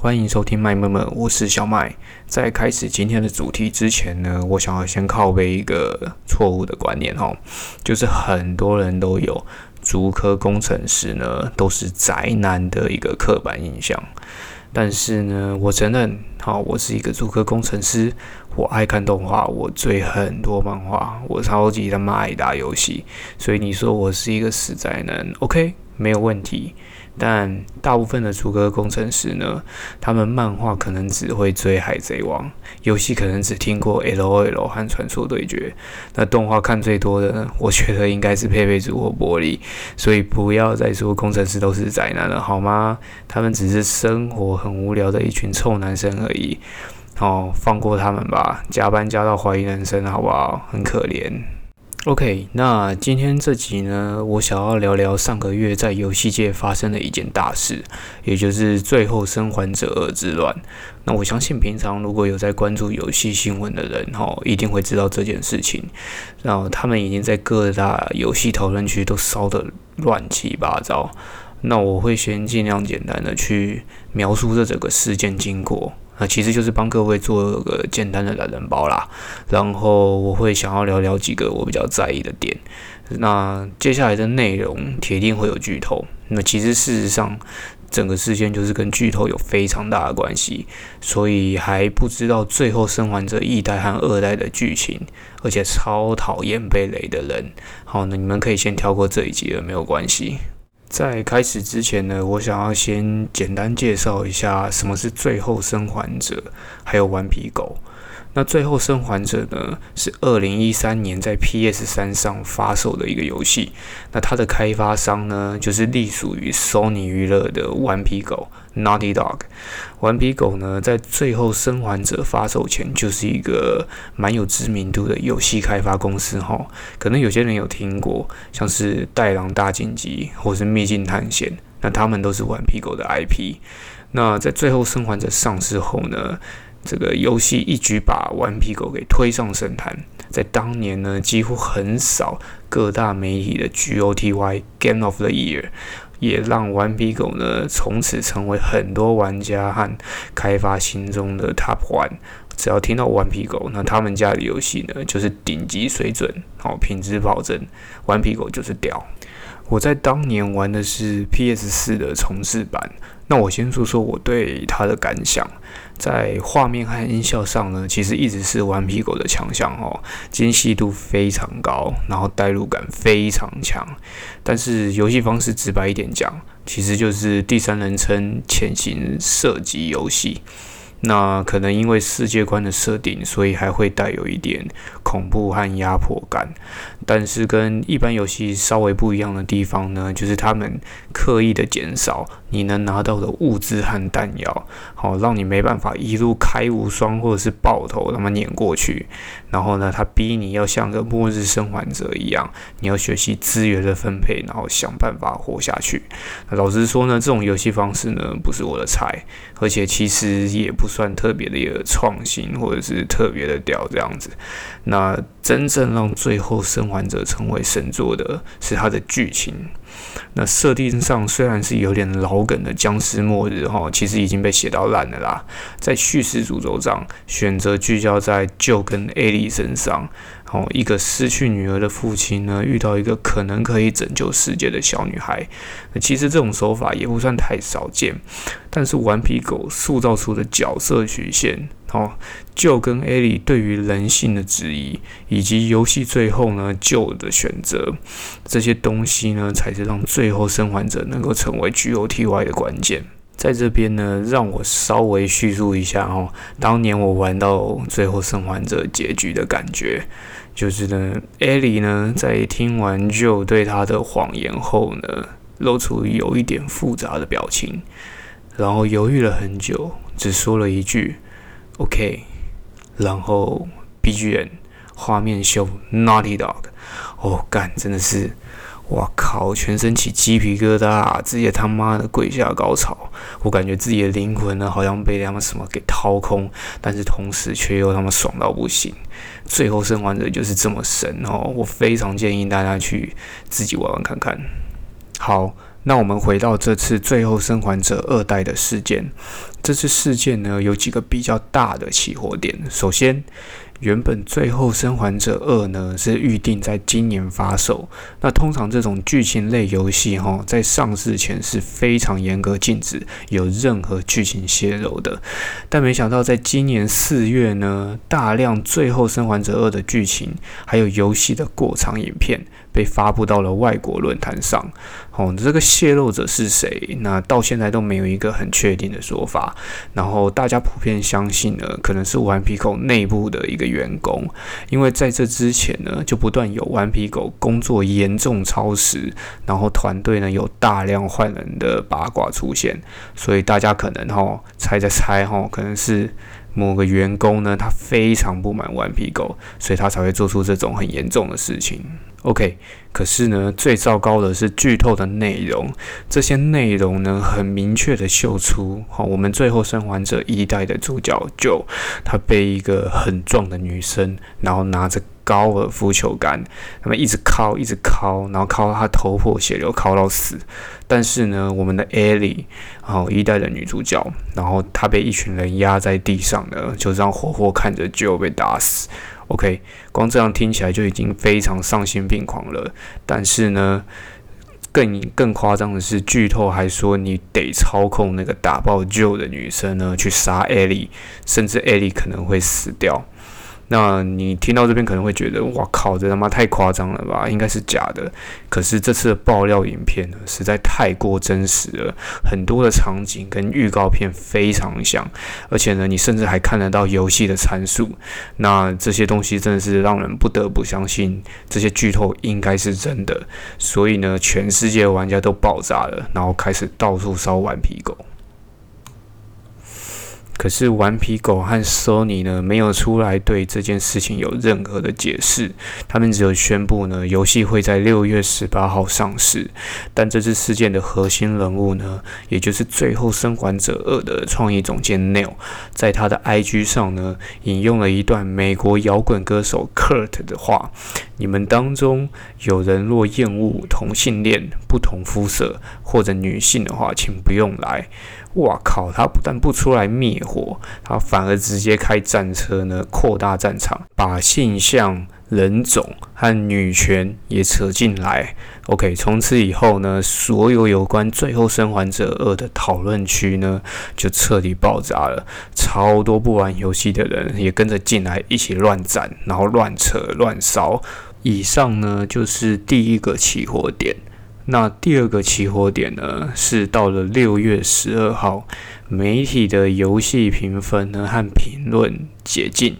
欢迎收听麦妹妹，我是小麦。在开始今天的主题之前呢，我想要先靠背一个错误的观念哦，就是很多人都有足科工程师呢都是宅男的一个刻板印象。但是呢，我承认，好，我是一个足科工程师，我爱看动画，我追很多漫画，我超级他妈爱打游戏，所以你说我是一个死宅男，OK，没有问题。但大部分的主歌工程师呢，他们漫画可能只会追《海贼王》，游戏可能只听过《L.O.L》和《传说对决》。那动画看最多的，呢，我觉得应该是佩佩猪或玻璃。所以不要再说工程师都是宅男了，好吗？他们只是生活很无聊的一群臭男生而已。哦，放过他们吧，加班加到怀疑人生，好不好？很可怜。OK，那今天这集呢，我想要聊聊上个月在游戏界发生的一件大事，也就是《最后生还者二之乱》。那我相信平常如果有在关注游戏新闻的人，哈，一定会知道这件事情。然后他们已经在各大游戏讨论区都烧得乱七八糟。那我会先尽量简单的去描述这整个事件经过。那其实就是帮各位做个简单的懒人包啦，然后我会想要聊聊几个我比较在意的点。那接下来的内容铁定会有剧透。那其实事实上，整个事件就是跟剧透有非常大的关系，所以还不知道最后生还者一代和二代的剧情，而且超讨厌被雷的人。好，那你们可以先跳过这一集了，没有关系。在开始之前呢，我想要先简单介绍一下什么是《最后生还者》，还有《顽皮狗》。那《最后生还者》呢，是二零一三年在 PS 三上发售的一个游戏。那它的开发商呢，就是隶属于 Sony 娱乐的顽皮狗 Naughty Dog。顽皮狗呢，在《最后生还者》发售前，就是一个蛮有知名度的游戏开发公司哈。可能有些人有听过，像是《带狼大晋级》或是《秘境探险》，那他们都是顽皮狗的 IP。那在《最后生还者》上市后呢？这个游戏一举把顽皮狗给推上神坛，在当年呢，几乎很少各大媒体的 GOTY Game of the Year，也让顽皮狗呢从此成为很多玩家和开发心中的 Top One。只要听到顽皮狗，那他们家的游戏呢就是顶级水准，好品质保证，顽皮狗就是屌。我在当年玩的是 PS 四的重置版，那我先说说我对它的感想。在画面和音效上呢，其实一直是顽皮狗的强项哦，精细度非常高，然后代入感非常强。但是游戏方式直白一点讲，其实就是第三人称潜行射击游戏。那可能因为世界观的设定，所以还会带有一点恐怖和压迫感。但是跟一般游戏稍微不一样的地方呢，就是他们刻意的减少你能拿到的物资和弹药，好让你没办法一路开无双或者是爆头那么碾过去。然后呢，他逼你要像个末日生还者一样，你要学习资源的分配，然后想办法活下去。老实说呢，这种游戏方式呢，不是我的菜，而且其实也不。算特别的一个创新，或者是特别的屌这样子。那真正让最后生还者成为神作的是它的剧情。那设定上虽然是有点老梗的僵尸末日哈，其实已经被写到烂了啦。在叙事主轴上，选择聚焦在旧跟艾莉身上。哦，一个失去女儿的父亲呢，遇到一个可能可以拯救世界的小女孩。那其实这种手法也不算太少见，但是顽皮狗塑造出的角色曲线，哦，就跟艾莉对于人性的质疑，以及游戏最后呢就的选择，这些东西呢，才是让最后生还者能够成为 GOTY 的关键。在这边呢，让我稍微叙述一下哦，当年我玩到最后生还者结局的感觉。就是呢，艾莉呢在听完就对她的谎言后呢，露出有一点复杂的表情，然后犹豫了很久，只说了一句 “OK”，然后 BGM 画面秀 Naughty Dog，哦，干，真的是。我靠！全身起鸡皮疙瘩，直接他妈的跪下高潮。我感觉自己的灵魂呢，好像被他们什么给掏空，但是同时却又他妈爽到不行。最后生还者就是这么神哦！我非常建议大家去自己玩玩看看。好。那我们回到这次《最后生还者二代》的事件，这次事件呢有几个比较大的起火点。首先，原本《最后生还者二》呢是预定在今年发售。那通常这种剧情类游戏哈，在上市前是非常严格禁止有任何剧情泄露的。但没想到在今年四月呢，大量《最后生还者二》的剧情还有游戏的过场影片。被发布到了外国论坛上，哦，这个泄露者是谁？那到现在都没有一个很确定的说法。然后大家普遍相信呢，可能是顽皮狗内部的一个员工，因为在这之前呢，就不断有顽皮狗工作严重超时，然后团队呢有大量换人的八卦出现，所以大家可能哈猜在猜哈，可能是。某个员工呢，他非常不满顽皮狗，所以他才会做出这种很严重的事情。OK，可是呢，最糟糕的是剧透的内容，这些内容呢，很明确的秀出，好，我们最后生还者一代的主角就他被一个很壮的女生，然后拿着。高尔夫球杆，他们一直敲，一直敲，然后敲到他头破血流，敲到死。但是呢，我们的艾莉，然后一代的女主角，然后她被一群人压在地上呢，就这样活活看着就被打死。OK，光这样听起来就已经非常丧心病狂了。但是呢，更更夸张的是，剧透还说你得操控那个打爆 Joe 的女生呢，去杀 Ellie，，甚至 Ellie 可能会死掉。那你听到这边可能会觉得，哇靠，这他妈太夸张了吧？应该是假的。可是这次的爆料影片呢，实在太过真实了，很多的场景跟预告片非常像，而且呢，你甚至还看得到游戏的参数。那这些东西真的是让人不得不相信，这些剧透应该是真的。所以呢，全世界玩家都爆炸了，然后开始到处烧顽皮狗。可是顽皮狗和 Sony 呢，没有出来对这件事情有任何的解释，他们只有宣布呢，游戏会在六月十八号上市。但这次事件的核心人物呢，也就是《最后生还者二》的创意总监 Neil，在他的 IG 上呢，引用了一段美国摇滚歌手 Kurt 的话：“你们当中有人若厌恶同性恋、不同肤色或者女性的话，请不用来。”哇靠！他不但不出来灭火，他反而直接开战车呢，扩大战场，把性向、人种和女权也扯进来。OK，从此以后呢，所有有关《最后生还者二》的讨论区呢，就彻底爆炸了。超多不玩游戏的人也跟着进来，一起乱战，然后乱扯乱烧。以上呢，就是第一个起火点。那第二个起火点呢，是到了六月十二号，媒体的游戏评分呢和评论解禁。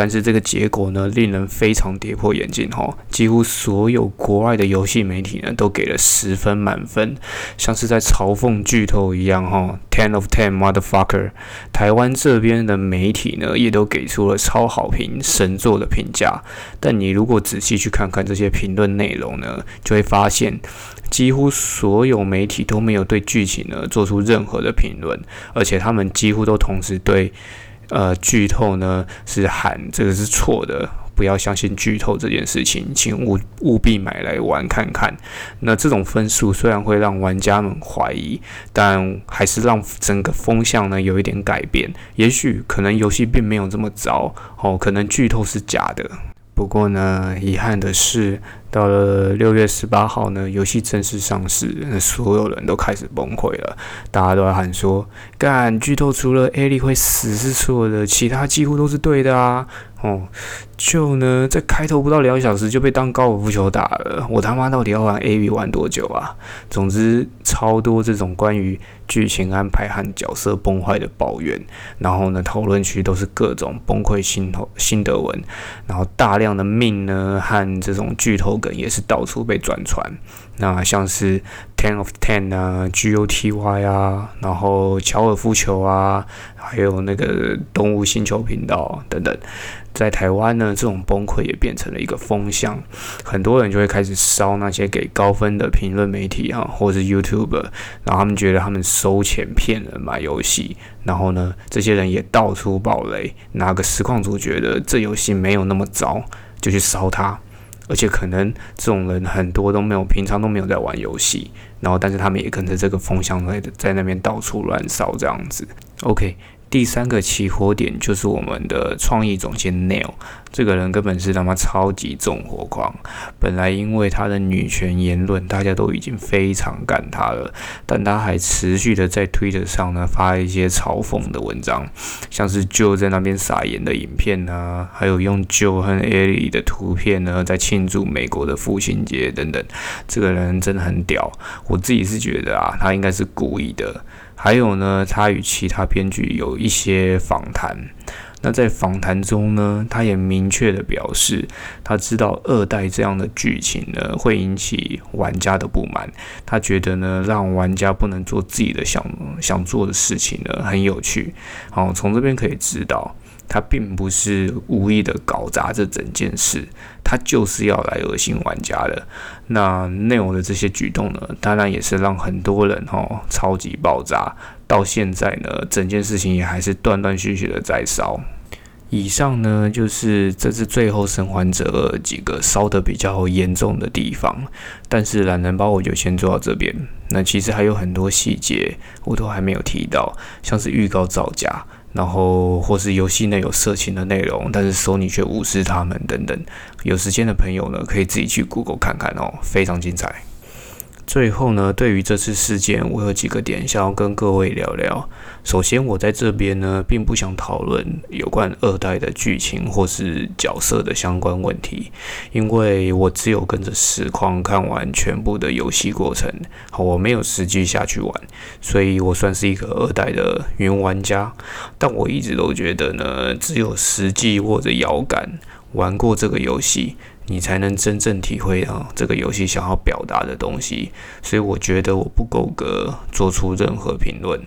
但是这个结果呢，令人非常跌破眼镜哈！几乎所有国外的游戏媒体呢，都给了十分满分，像是在嘲讽巨头一样哈，ten of ten motherfucker。台湾这边的媒体呢，也都给出了超好评、神作的评价。但你如果仔细去看看这些评论内容呢，就会发现，几乎所有媒体都没有对剧情呢做出任何的评论，而且他们几乎都同时对。呃，剧透呢是喊这个是错的，不要相信剧透这件事情，请务务必买来玩看看。那这种分数虽然会让玩家们怀疑，但还是让整个风向呢有一点改变。也许可能游戏并没有这么糟哦，可能剧透是假的。不过呢，遗憾的是。到了六月十八号呢，游戏正式上市，那所有人都开始崩溃了。大家都在喊说：“干剧透，除了艾莉会死是错的，其他几乎都是对的啊！”哦，就呢，在开头不到两小时就被当高尔夫球打了。我他妈到底要玩 A V 玩多久啊？总之，超多这种关于剧情安排和角色崩坏的抱怨。然后呢，讨论区都是各种崩溃心头心得文。然后大量的命呢和这种剧透。梗也是到处被转传，那像是 Ten of Ten 啊，G O T Y 啊，然后乔尔夫球啊，还有那个动物星球频道等等，在台湾呢，这种崩溃也变成了一个风向，很多人就会开始烧那些给高分的评论媒体啊，或者是 YouTube，然后他们觉得他们收钱骗人买游戏，然后呢，这些人也到处爆雷，哪个实况组觉得这游戏没有那么糟，就去烧它。而且可能这种人很多都没有，平常都没有在玩游戏，然后但是他们也跟着这个风向在在那边到处乱烧这样子。OK。第三个起火点就是我们的创意总监 Neil，这个人根本是他妈超级纵火狂。本来因为他的女权言论，大家都已经非常干他了，但他还持续的在 Twitter 上呢发一些嘲讽的文章，像是 Joe 在那边撒盐的影片呢，还有用 Joe 和 Ellie 的图片呢在庆祝美国的父亲节等等。这个人真的很屌，我自己是觉得啊，他应该是故意的。还有呢，他与其他编剧有一些访谈。那在访谈中呢，他也明确的表示，他知道二代这样的剧情呢会引起玩家的不满。他觉得呢，让玩家不能做自己的想想做的事情呢很有趣。好，从这边可以知道。他并不是无意的搞砸这整件事，他就是要来恶心玩家的。那内容的这些举动呢，当然也是让很多人哈超级爆炸。到现在呢，整件事情也还是断断续续的在烧。以上呢，就是这次最后生还者几个烧的比较严重的地方。但是懒人包我就先做到这边。那其实还有很多细节我都还没有提到，像是预告造假。然后或是游戏内有色情的内容，但是索尼却无视他们等等。有时间的朋友呢，可以自己去 Google 看看哦，非常精彩。最后呢，对于这次事件，我有几个点想要跟各位聊聊。首先，我在这边呢，并不想讨论有关二代的剧情或是角色的相关问题，因为我只有跟着实况看完全部的游戏过程，好，我没有实际下去玩，所以我算是一个二代的云玩家。但我一直都觉得呢，只有实际握着摇杆玩过这个游戏。你才能真正体会到这个游戏想要表达的东西，所以我觉得我不够格做出任何评论。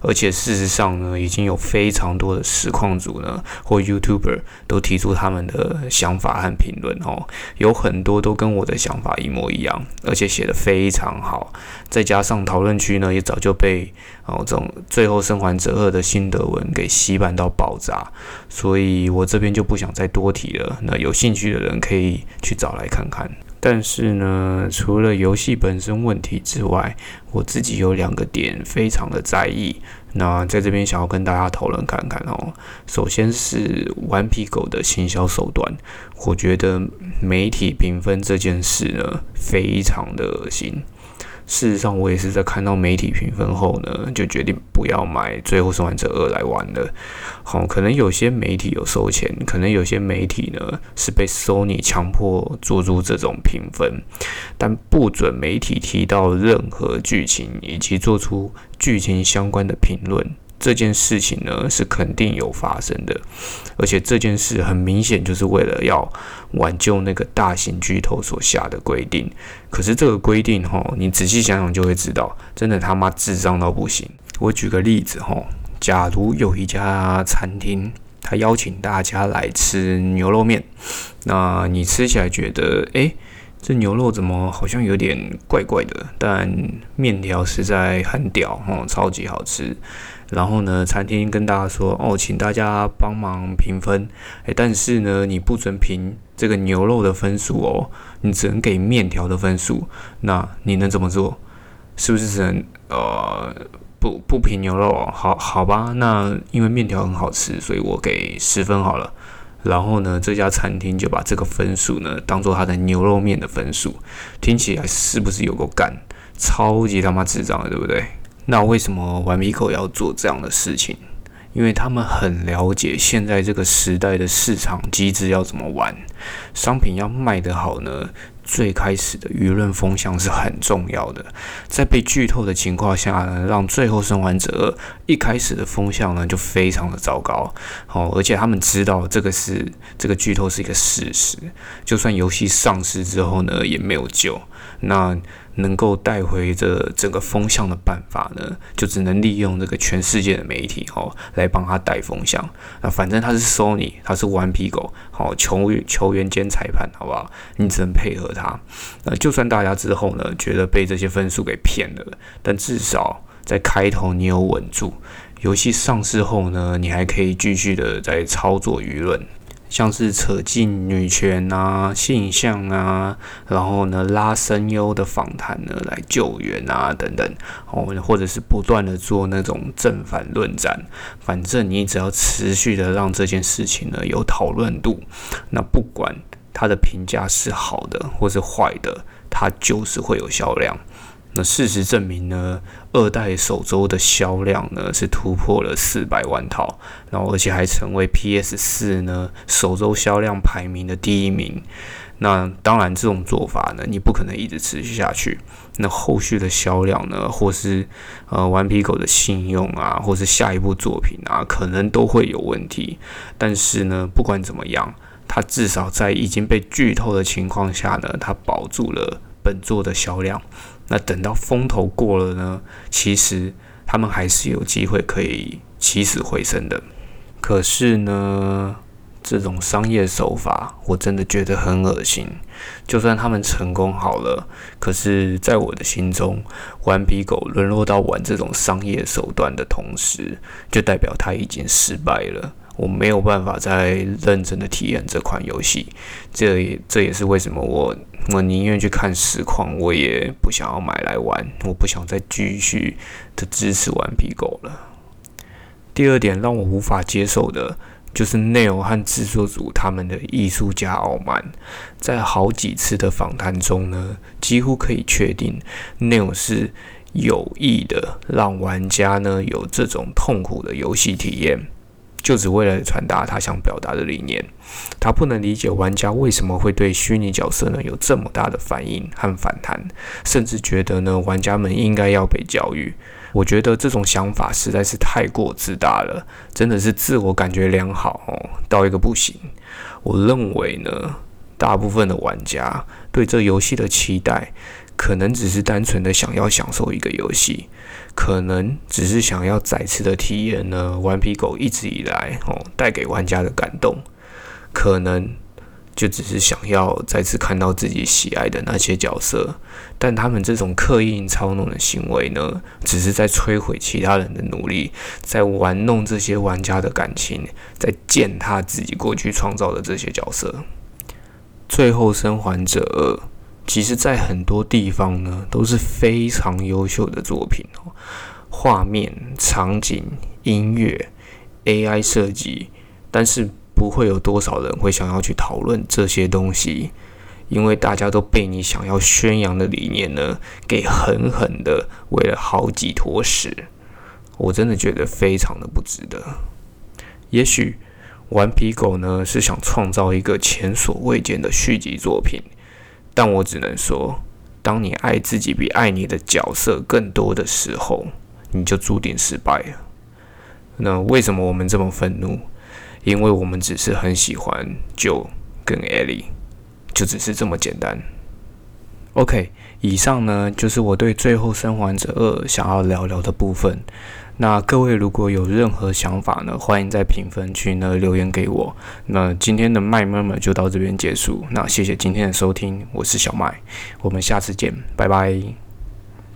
而且事实上呢，已经有非常多的实况组呢或 YouTuber 都提出他们的想法和评论哦，有很多都跟我的想法一模一样，而且写的非常好。再加上讨论区呢，也早就被哦这种最后生还者二的心得文给洗版到爆炸，所以我这边就不想再多提了。那有兴趣的人可以去找来看看。但是呢，除了游戏本身问题之外，我自己有两个点非常的在意。那在这边想要跟大家讨论看看哦。首先是顽皮狗的行销手段，我觉得媒体评分这件事呢，非常的恶心。事实上，我也是在看到媒体评分后呢，就决定不要买《最后生还者二》来玩了。好，可能有些媒体有收钱，可能有些媒体呢是被 Sony 强迫做出这种评分，但不准媒体提到任何剧情以及做出剧情相关的评论。这件事情呢是肯定有发生的，而且这件事很明显就是为了要挽救那个大型巨头所下的规定。可是这个规定哈，你仔细想想就会知道，真的他妈智障到不行。我举个例子哈，假如有一家餐厅，他邀请大家来吃牛肉面，那你吃起来觉得，诶，这牛肉怎么好像有点怪怪的？但面条实在很屌哈，超级好吃。然后呢，餐厅跟大家说哦，请大家帮忙评分，诶，但是呢，你不准评这个牛肉的分数哦，你只能给面条的分数。那你能怎么做？是不是只能呃不不评牛肉？哦好好吧，那因为面条很好吃，所以我给十分好了。然后呢，这家餐厅就把这个分数呢当做他的牛肉面的分数，听起来是不是有够干？超级他妈智障的，对不对？那为什么顽皮狗要做这样的事情？因为他们很了解现在这个时代的市场机制要怎么玩，商品要卖得好呢？最开始的舆论风向是很重要的，在被剧透的情况下呢，让最后生还者一开始的风向呢就非常的糟糕。好，而且他们知道这个是这个剧透是一个事实，就算游戏上市之后呢也没有救。那能够带回这整个风向的办法呢，就只能利用这个全世界的媒体哦，来帮他带风向。那反正他是 Sony，他是顽皮狗，好球员球员兼裁判，好不好？你只能配合他。那就算大家之后呢，觉得被这些分数给骗了，但至少在开头你有稳住。游戏上市后呢，你还可以继续的在操作舆论。像是扯进女权啊、性向啊，然后呢拉声优的访谈呢来救援啊等等，哦，或者是不断的做那种正反论战，反正你只要持续的让这件事情呢有讨论度，那不管它的评价是好的或是坏的，它就是会有销量。那事实证明呢，二代首周的销量呢是突破了四百万套，然后而且还成为 PS 四呢首周销量排名的第一名。那当然，这种做法呢，你不可能一直持续下去。那后续的销量呢，或是呃顽皮狗的信用啊，或是下一部作品啊，可能都会有问题。但是呢，不管怎么样，它至少在已经被剧透的情况下呢，它保住了本作的销量。那等到风头过了呢？其实他们还是有机会可以起死回生的。可是呢，这种商业手法我真的觉得很恶心。就算他们成功好了，可是在我的心中，顽皮狗沦落到玩这种商业手段的同时，就代表他已经失败了。我没有办法再认真的体验这款游戏，这也这也是为什么我我宁愿去看实况，我也不想要买来玩，我不想再继续的支持顽皮狗了。第二点让我无法接受的就是 Neil 和制作组他们的艺术家傲慢，在好几次的访谈中呢，几乎可以确定 Neil 是有意的让玩家呢有这种痛苦的游戏体验。就只为了传达他想表达的理念，他不能理解玩家为什么会对虚拟角色呢有这么大的反应和反弹，甚至觉得呢玩家们应该要被教育。我觉得这种想法实在是太过自大了，真的是自我感觉良好哦到一个不行。我认为呢，大部分的玩家对这游戏的期待，可能只是单纯的想要享受一个游戏。可能只是想要再次的体验呢，顽皮狗一直以来哦带给玩家的感动，可能就只是想要再次看到自己喜爱的那些角色，但他们这种刻意操弄的行为呢，只是在摧毁其他人的努力，在玩弄这些玩家的感情，在践踏自己过去创造的这些角色。最后生还者。其实，在很多地方呢，都是非常优秀的作品哦，画面、场景、音乐、AI 设计，但是不会有多少人会想要去讨论这些东西，因为大家都被你想要宣扬的理念呢，给狠狠的喂了好几坨屎。我真的觉得非常的不值得。也许顽皮狗呢，是想创造一个前所未见的续集作品。但我只能说，当你爱自己比爱你的角色更多的时候，你就注定失败了。那为什么我们这么愤怒？因为我们只是很喜欢就跟 Ellie，就只是这么简单。OK，以上呢就是我对《最后生还者二》想要聊聊的部分。那各位如果有任何想法呢，欢迎在评分区呢留言给我。那今天的麦妈妈就到这边结束。那谢谢今天的收听，我是小麦，我们下次见，拜拜。